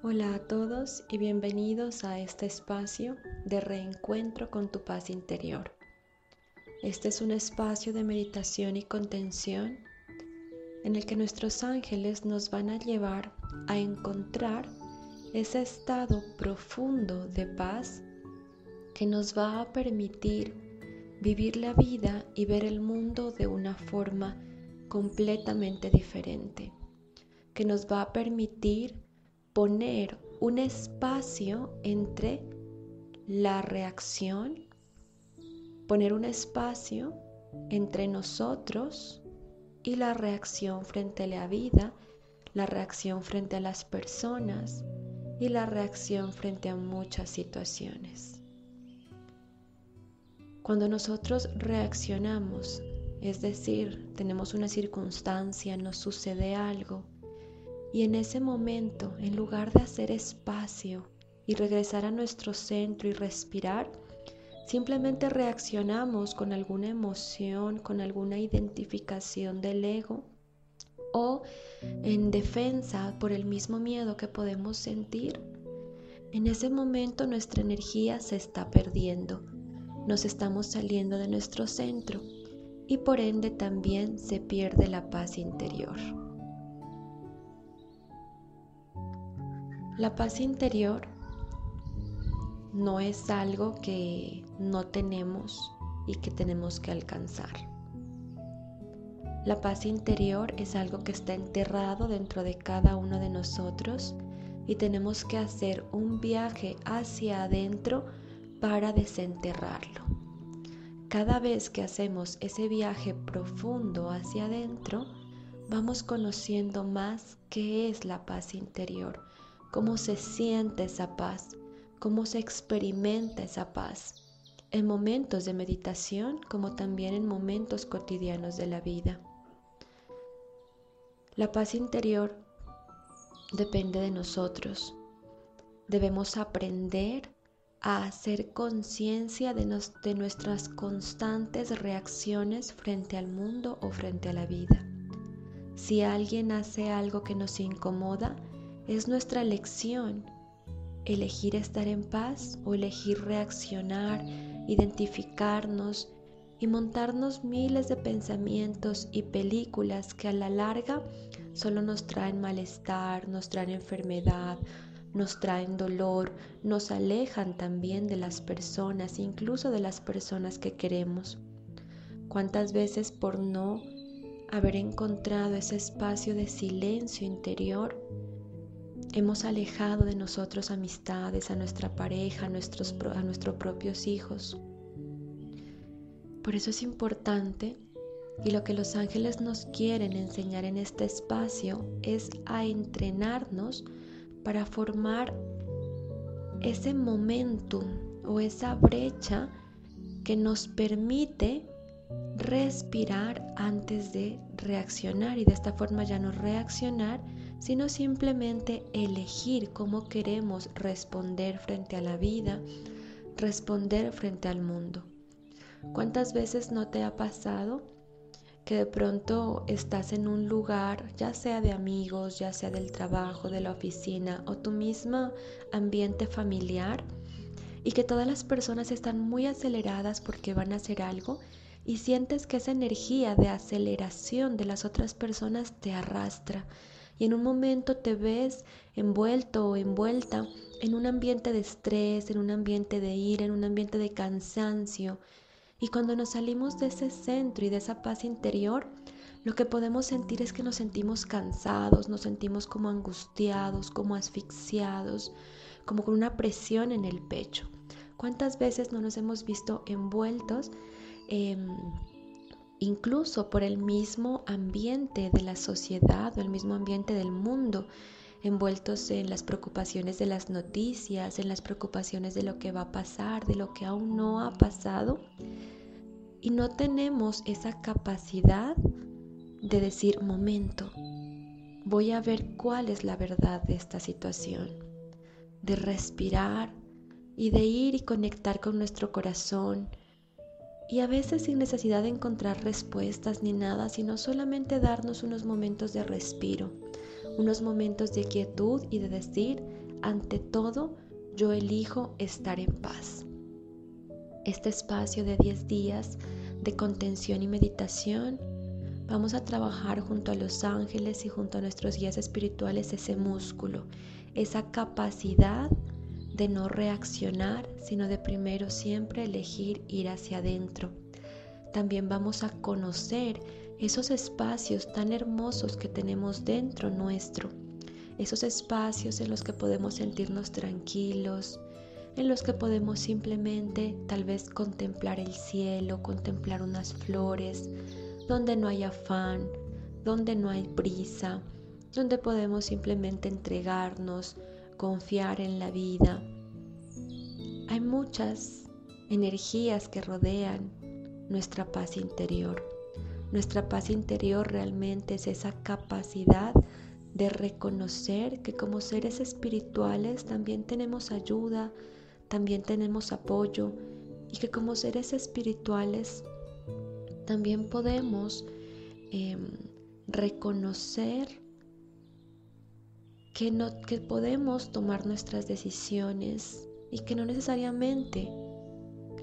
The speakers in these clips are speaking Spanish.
Hola a todos y bienvenidos a este espacio de reencuentro con tu paz interior. Este es un espacio de meditación y contención en el que nuestros ángeles nos van a llevar a encontrar ese estado profundo de paz que nos va a permitir vivir la vida y ver el mundo de una forma completamente diferente, que nos va a permitir poner un espacio entre la reacción, poner un espacio entre nosotros y la reacción frente a la vida, la reacción frente a las personas y la reacción frente a muchas situaciones. Cuando nosotros reaccionamos, es decir, tenemos una circunstancia, nos sucede algo, y en ese momento, en lugar de hacer espacio y regresar a nuestro centro y respirar, simplemente reaccionamos con alguna emoción, con alguna identificación del ego o en defensa por el mismo miedo que podemos sentir. En ese momento nuestra energía se está perdiendo, nos estamos saliendo de nuestro centro y por ende también se pierde la paz interior. La paz interior no es algo que no tenemos y que tenemos que alcanzar. La paz interior es algo que está enterrado dentro de cada uno de nosotros y tenemos que hacer un viaje hacia adentro para desenterrarlo. Cada vez que hacemos ese viaje profundo hacia adentro, vamos conociendo más qué es la paz interior, cómo se siente esa paz, cómo se experimenta esa paz, en momentos de meditación como también en momentos cotidianos de la vida. La paz interior depende de nosotros. Debemos aprender a hacer conciencia de, de, nuestras constantes reacciones frente al mundo o frente a la vida. Si alguien hace algo que nos incomoda, es nuestra elección elegir estar en paz o elegir reaccionar, identificarnos y montarnos miles de pensamientos y películas que a la larga solo nos traen malestar, nos traen enfermedad, nos traen dolor, nos alejan también de las personas, incluso de las personas que queremos. ¿Cuántas veces por no haber encontrado ese espacio de silencio interior Hemos alejado de nosotros amistades, a nuestra pareja, a nuestros, a nuestros propios hijos. Por eso es importante y lo que los ángeles nos quieren enseñar en este espacio es a entrenarnos para formar ese momentum o esa brecha que nos permite respirar antes de reaccionar y de esta forma ya no reaccionar sino simplemente elegir cómo queremos responder frente a la vida, responder frente al mundo. ¿Cuántas veces no te ha pasado que de pronto estás en un lugar, ya sea de amigos, ya sea del trabajo, de la oficina o tu mismo ambiente familiar, y que todas las personas están muy aceleradas porque van a hacer algo y sientes que esa energía de aceleración de las otras personas te arrastra y en un momento te ves envuelto o envuelta en un ambiente de estrés, en un ambiente de ira, en un ambiente de cansancio. Y cuando nos salimos de ese centro y de esa paz interior, lo que podemos sentir es que nos sentimos cansados, nos sentimos como angustiados, como asfixiados, como con una presión en el pecho. ¿Cuántas veces no nos hemos visto envueltos? Incluso por el mismo ambiente de la sociedad o el mismo ambiente del mundo, envueltos en las preocupaciones de las noticias, en las preocupaciones de lo que va a pasar, de lo que aún no ha pasado, y no tenemos esa capacidad de decir, momento, voy a ver cuál es la verdad de esta situación, de respirar y de ir y conectar con nuestro corazón, y a veces sin necesidad de encontrar respuestas ni nada, sino solamente darnos unos momentos de respiro, unos momentos de quietud y de decir, ante todo, yo elijo estar en paz. Este espacio de 10 días de contención y meditación, vamos a trabajar junto a los ángeles y junto a nuestros guías espirituales ese músculo, esa capacidad de no reaccionar, sino de primero siempre elegir ir hacia adentro. También vamos a conocer esos espacios tan hermosos que tenemos dentro nuestro, esos espacios en los que podemos sentirnos tranquilos, en los que podemos simplemente tal vez contemplar el cielo, contemplar unas flores, donde no hay afán, donde no hay prisa, donde podemos simplemente entregarnos, confiar en la vida. Hay muchas energías que rodean nuestra paz interior. Nuestra paz interior realmente es esa capacidad de reconocer que como seres espirituales también tenemos ayuda, también tenemos apoyo y que como seres espirituales también podemos em, reconocer que, no, que podemos tomar nuestras decisiones y que no necesariamente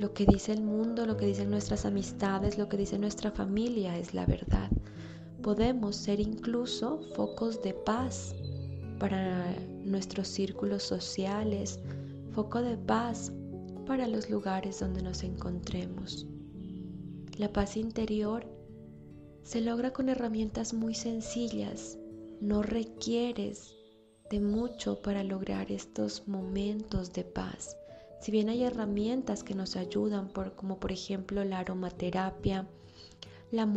lo que dice el mundo, lo que dicen nuestras amistades, lo que dice nuestra familia es la verdad. Podemos ser incluso focos de paz para nuestros círculos sociales, foco de paz para los lugares donde nos encontremos. La paz interior se logra con herramientas muy sencillas. No requieres de mucho para lograr estos momentos de paz. Si bien hay herramientas que nos ayudan, por, como por ejemplo la aromaterapia, la,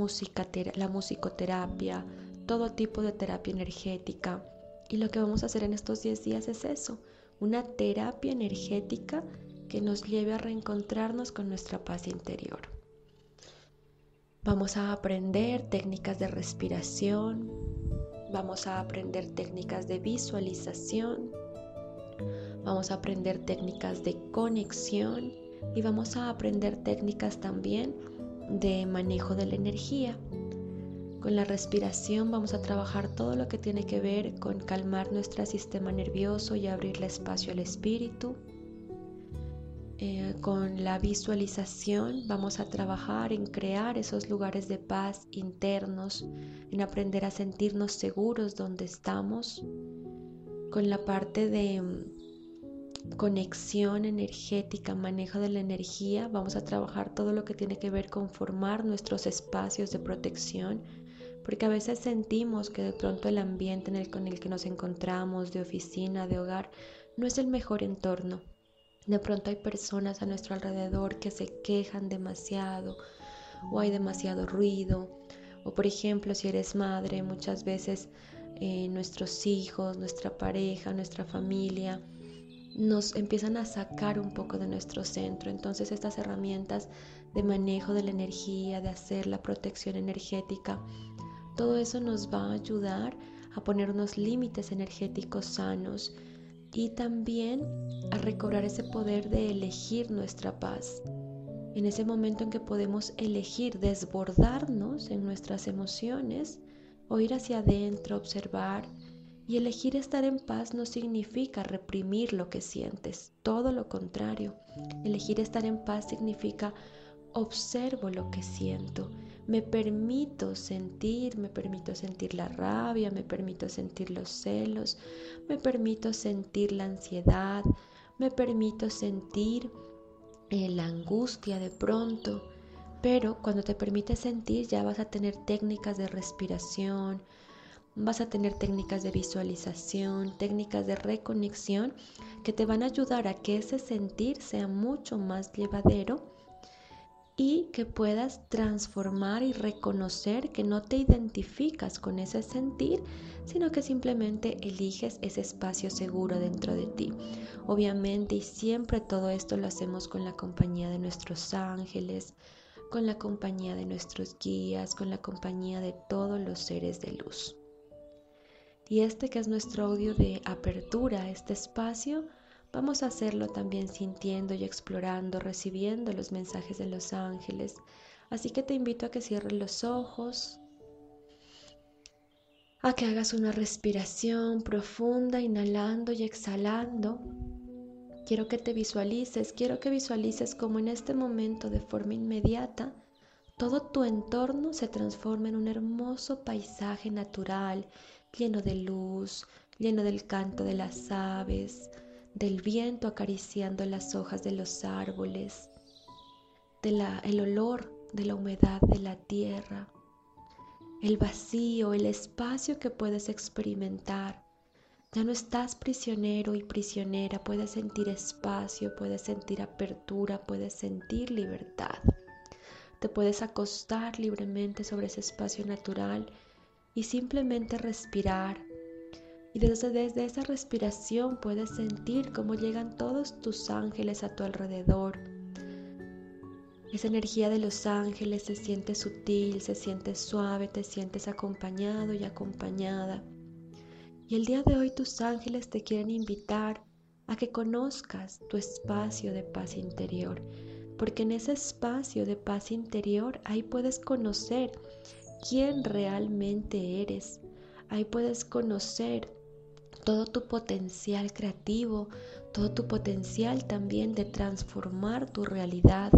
la musicoterapia, todo tipo de terapia energética. Y lo que vamos a hacer en estos 10 días es eso, una terapia energética que nos lleve a reencontrarnos con nuestra paz interior. Vamos a aprender técnicas de respiración, vamos a aprender técnicas de visualización, Vamos a aprender técnicas de conexión y vamos a aprender técnicas también de manejo de la energía. Con la respiración vamos a trabajar todo lo que tiene que ver con calmar nuestro sistema nervioso y abrirle espacio al espíritu. Eh, con la visualización vamos a trabajar en crear esos lugares de paz internos, en aprender a sentirnos seguros donde estamos. Con la parte de conexión energética, manejo de la energía, vamos a trabajar todo lo que tiene que ver con formar nuestros espacios de protección, porque a veces sentimos que de pronto el ambiente en el, con el que nos encontramos, de oficina, de hogar, no es el mejor entorno. De pronto hay personas a nuestro alrededor que se quejan demasiado o hay demasiado ruido. O por ejemplo, si eres madre, muchas veces eh, nuestros hijos, nuestra pareja, nuestra familia nos empiezan a sacar un poco de nuestro centro. Entonces estas herramientas de manejo de la energía, de hacer la protección energética, todo eso nos va a ayudar a poner unos límites energéticos sanos y también a recobrar ese poder de elegir nuestra paz. En ese momento en que podemos elegir desbordarnos en nuestras emociones o ir hacia adentro, observar, y elegir estar en paz no significa reprimir lo que sientes, todo lo contrario. Elegir estar en paz significa observo lo que siento, me permito sentir, me permito sentir la rabia, me permito sentir los celos, me permito sentir la ansiedad, me permito sentir eh, la angustia de pronto. Pero cuando te permites sentir ya vas a tener técnicas de respiración, Vas a tener técnicas de visualización, técnicas de reconexión que te van a ayudar a que ese sentir sea mucho más llevadero y que puedas transformar y reconocer que no te identificas con ese sentir, sino que simplemente eliges ese espacio seguro dentro de ti. Obviamente y siempre todo esto lo hacemos con la compañía de nuestros ángeles, con la compañía de nuestros guías, con la compañía de todos los seres de luz. Y este que es nuestro audio de apertura este espacio, vamos a hacerlo también sintiendo y explorando, recibiendo los mensajes de los ángeles. Así que te invito a que cierres los ojos, a que hagas una respiración profunda, inhalando y exhalando. Quiero que te visualices, quiero que visualices como en este momento de forma inmediata todo tu entorno se transforma en un hermoso paisaje natural, lleno de luz, lleno del canto de las aves, del viento acariciando las hojas de los árboles, del el olor de la humedad de la tierra, el vacío, el espacio que puedes experimentar. Ya no estás prisionero y prisionera, puedes sentir espacio, puedes sentir apertura, puedes sentir libertad. Te puedes acostar libremente sobre ese espacio natural y simplemente respirar. Y desde, desde esa respiración puedes sentir cómo llegan todos tus ángeles a tu alrededor. Esa energía de los ángeles se siente sutil, se siente suave, te sientes acompañado y acompañada. Y el día de hoy tus ángeles te quieren invitar a que conozcas tu espacio de paz interior porque en ese espacio de paz interior ahí puedes conocer quién realmente eres, ahí puedes conocer todo tu potencial creativo, todo tu potencial también de transformar tu realidad.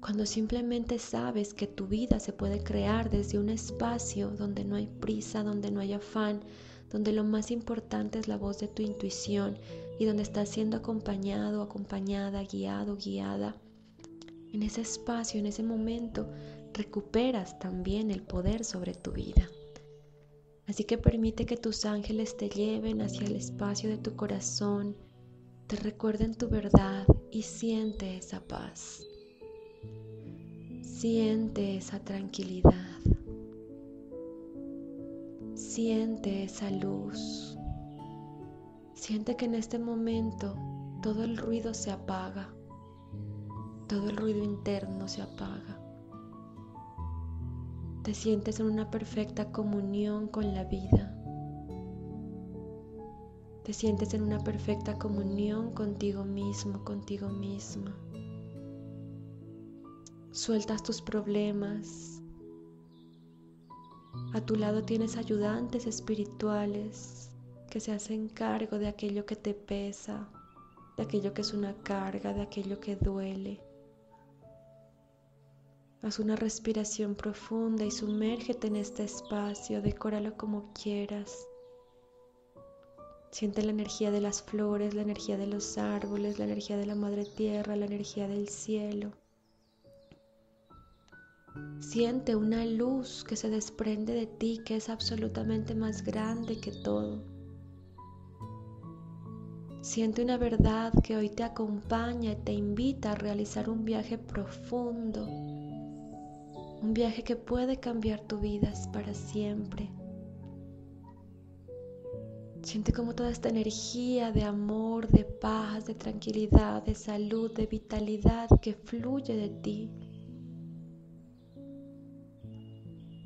Cuando simplemente sabes que tu vida se puede crear desde un espacio donde no hay prisa, donde no hay afán, donde lo más importante es la voz de tu intuición y donde estás siendo acompañado, acompañada, guiado, guiada en ese espacio, en ese momento, recuperas también el poder sobre tu vida. Así que permite que tus ángeles te lleven hacia el espacio de tu corazón, te recuerden tu verdad y siente esa paz. Siente esa tranquilidad. Siente esa luz. Siente que en este momento todo el ruido se apaga todo el ruido interno se apaga. Te sientes en una perfecta comunión con la vida. Te sientes en una perfecta comunión contigo mismo, contigo misma. Sueltas tus problemas. A tu lado tienes ayudantes espirituales que se hacen cargo de aquello que te pesa, de aquello que es una carga, de aquello que duele. Haz una respiración profunda y sumérgete en este espacio, decóralo como quieras. Siente la energía de las flores, la energía de los árboles, la energía de la madre tierra, la energía del cielo. Siente una luz que se desprende de ti, que es absolutamente más grande que todo. Siente una verdad que hoy te acompaña y te invita a realizar un viaje profundo un viaje que puede cambiar tu vida para siempre. Siente como toda esta energía de amor, de paz, de tranquilidad, de salud, de vitalidad que fluye de ti.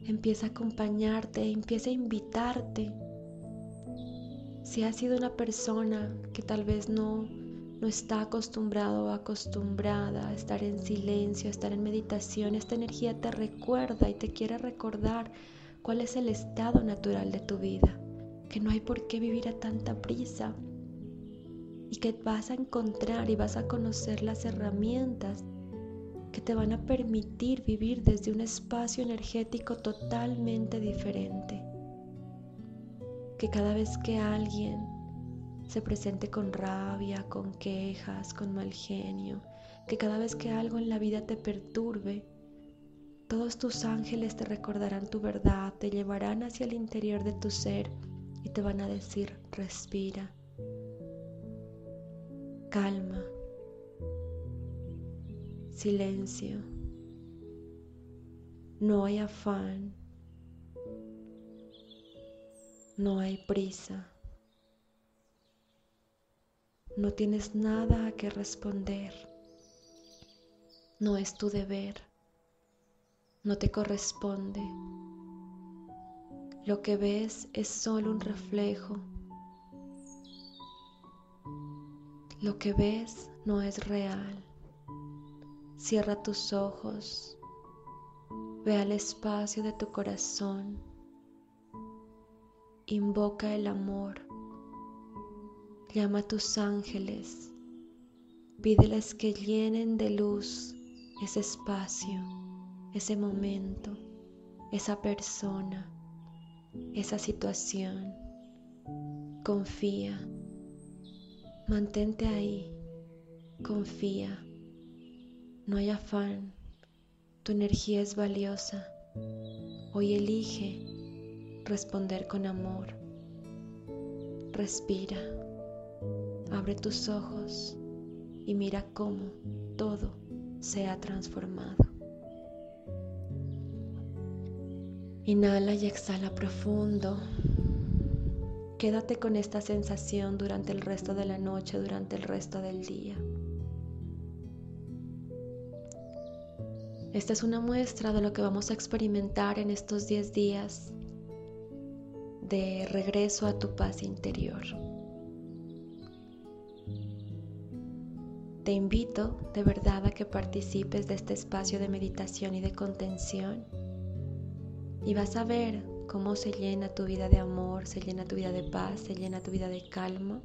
Empieza a acompañarte, empieza a invitarte. Si has sido una persona que tal vez no no está acostumbrado o acostumbrada a estar en silencio, a estar en meditación, esta energía te recuerda y te quiere recordar cuál es el estado natural de tu vida, que no hay por qué vivir a tanta prisa y que vas a encontrar y vas a conocer las herramientas que te van a permitir vivir desde un espacio energético totalmente diferente. Que cada vez que alguien se presente con rabia, con quejas, con mal genio, que cada vez que algo en la vida te perturbe, todos tus ángeles te recordarán tu verdad, te llevarán hacia el interior de tu ser y te van a decir, respira, calma, silencio, no hay afán, no hay prisa. No tienes nada a que responder. No es tu deber. No te corresponde. Lo que ves es solo un reflejo. Lo que ves no es real. Cierra tus ojos. Ve al espacio de tu corazón. invoca el amor. Llama a tus ángeles. Pídeles que llenen de luz ese espacio, ese momento, esa persona, esa situación. Confía. Mantente ahí. Confía. No hay afán. Tu energía es valiosa. Hoy elige responder con amor. Respira, abre tus ojos y mira cómo todo se ha transformado. Inhala y exhala profundo. Quédate con esta sensación durante el resto de la noche, durante el resto del día. Esta es una muestra de lo que vamos a experimentar en estos 10 días de regreso a tu paz interior. Te invito de verdad a que participes de este espacio de meditación y de contención y vas a ver cómo se llena tu vida de amor, se llena tu vida de paz, se llena tu vida de calma.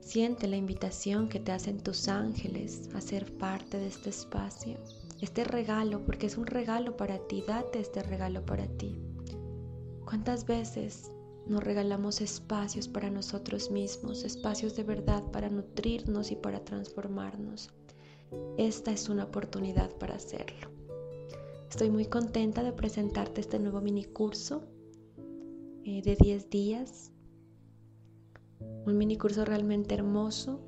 Siente la invitación que te hacen tus ángeles a ser parte de este espacio, este regalo, porque es un regalo para ti, date este regalo para ti. ¿Cuántas veces nos regalamos espacios para nosotros mismos, espacios de verdad para nutrirnos y para transformarnos? Esta es una oportunidad para hacerlo. Estoy muy contenta de presentarte este nuevo mini curso eh, de 10 días. Un mini curso realmente hermoso.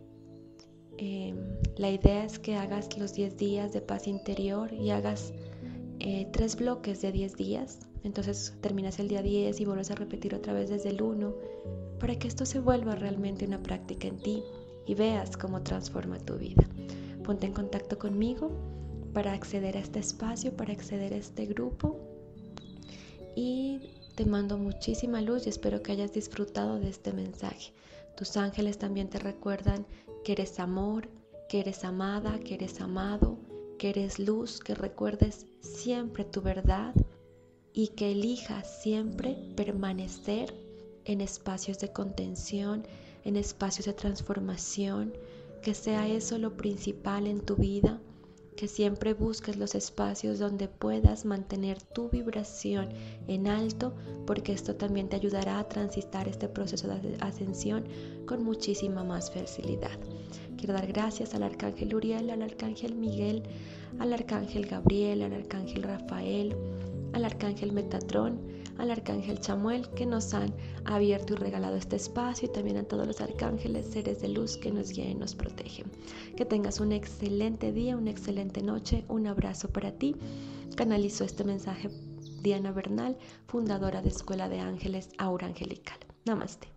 Em, la idea es que hagas los 10 días de paz interior y hagas eh, tres bloques de 10 días entonces terminas el día 10 y vuelves a repetir otra vez desde el 1 para que esto se vuelva realmente una práctica en ti y veas cómo transforma tu vida. Ponte en contacto conmigo para acceder a este espacio, para acceder a este grupo y te mando muchísima luz y espero que hayas disfrutado de este mensaje. Tus ángeles también te recuerdan que eres amor, que eres amada, que eres amado, que eres luz, que recuerdes siempre tu verdad y que elijas siempre permanecer en espacios de contención, en espacios de transformación, que sea eso lo principal en tu vida, que siempre busques los espacios donde puedas mantener tu vibración en alto, porque esto también te ayudará a transitar este proceso de ascensión con muchísima más facilidad. Quiero dar gracias al Arcángel Uriel, al Arcángel Miguel, al Arcángel Gabriel, al Arcángel Rafael, al arcángel Metatrón, al arcángel Chamuel que nos han abierto y regalado este espacio y también a todos los arcángeles, seres de luz que nos guían y nos protegen. Que tengas un excelente día, una excelente noche, un abrazo para ti. Canalizo este mensaje Diana Bernal, fundadora de Escuela de Ángeles Aura Angelical. Namaste.